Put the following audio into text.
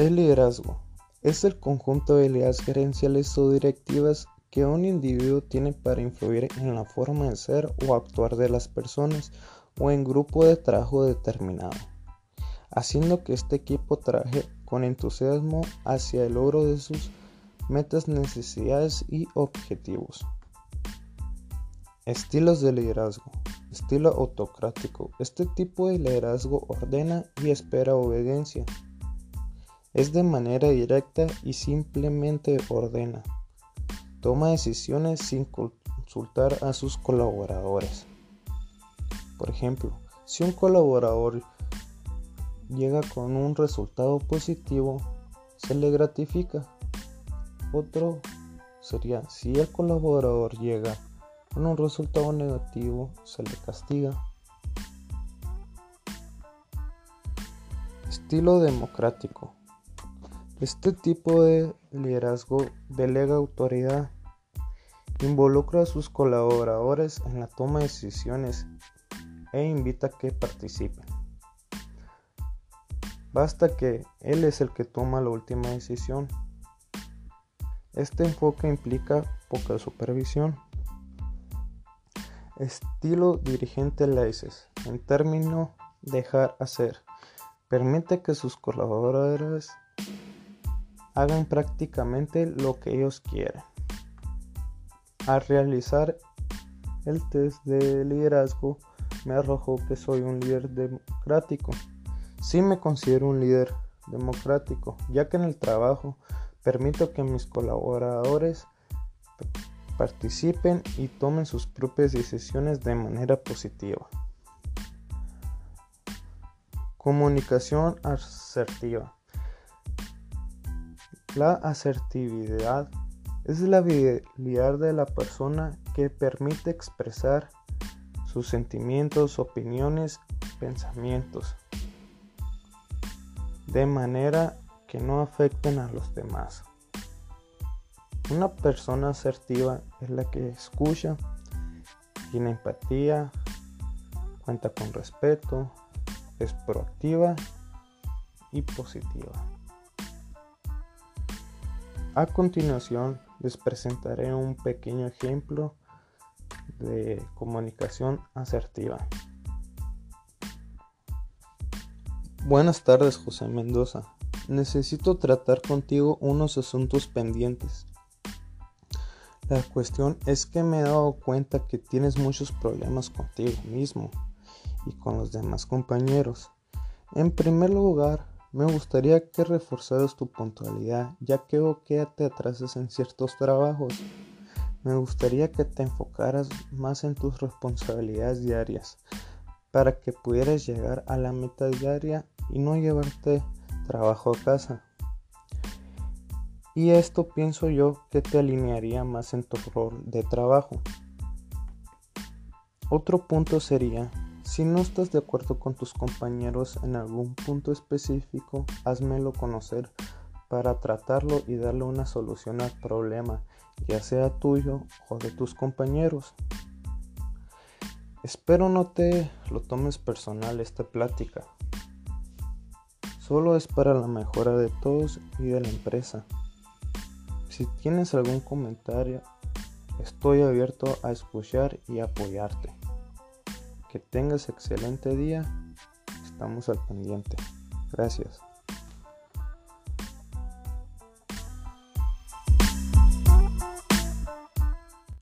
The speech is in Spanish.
El liderazgo es el conjunto de ideas gerenciales o directivas que un individuo tiene para influir en la forma de ser o actuar de las personas o en grupo de trabajo determinado, haciendo que este equipo trabaje con entusiasmo hacia el logro de sus metas, necesidades y objetivos. Estilos de liderazgo. Estilo autocrático. Este tipo de liderazgo ordena y espera obediencia. Es de manera directa y simplemente ordena. Toma decisiones sin consultar a sus colaboradores. Por ejemplo, si un colaborador llega con un resultado positivo, se le gratifica. Otro sería si el colaborador llega con un resultado negativo, se le castiga. Estilo democrático. Este tipo de liderazgo delega autoridad, involucra a sus colaboradores en la toma de decisiones e invita a que participen. Basta que él es el que toma la última decisión. Este enfoque implica poca supervisión. Estilo dirigente Laces. En término dejar hacer. Permite que sus colaboradores hagan prácticamente lo que ellos quieren. Al realizar el test de liderazgo, me arrojó que soy un líder democrático. Sí me considero un líder democrático, ya que en el trabajo permito que mis colaboradores participen y tomen sus propias decisiones de manera positiva. Comunicación asertiva. La asertividad es la habilidad de la persona que permite expresar sus sentimientos, opiniones, pensamientos, de manera que no afecten a los demás. Una persona asertiva es la que escucha, tiene empatía, cuenta con respeto, es proactiva y positiva. A continuación les presentaré un pequeño ejemplo de comunicación asertiva. Buenas tardes, José Mendoza. Necesito tratar contigo unos asuntos pendientes. La cuestión es que me he dado cuenta que tienes muchos problemas contigo mismo y con los demás compañeros. En primer lugar, me gustaría que reforzaras tu puntualidad, ya que veo que te atrasas en ciertos trabajos. Me gustaría que te enfocaras más en tus responsabilidades diarias para que pudieras llegar a la meta diaria y no llevarte trabajo a casa. Y esto pienso yo que te alinearía más en tu rol de trabajo. Otro punto sería, si no estás de acuerdo con tus compañeros en algún punto específico, házmelo conocer para tratarlo y darle una solución al problema ya sea tuyo o de tus compañeros. Espero no te lo tomes personal esta plática. Solo es para la mejora de todos y de la empresa. Si tienes algún comentario, estoy abierto a escuchar y apoyarte. Que tengas excelente día. Estamos al pendiente. Gracias.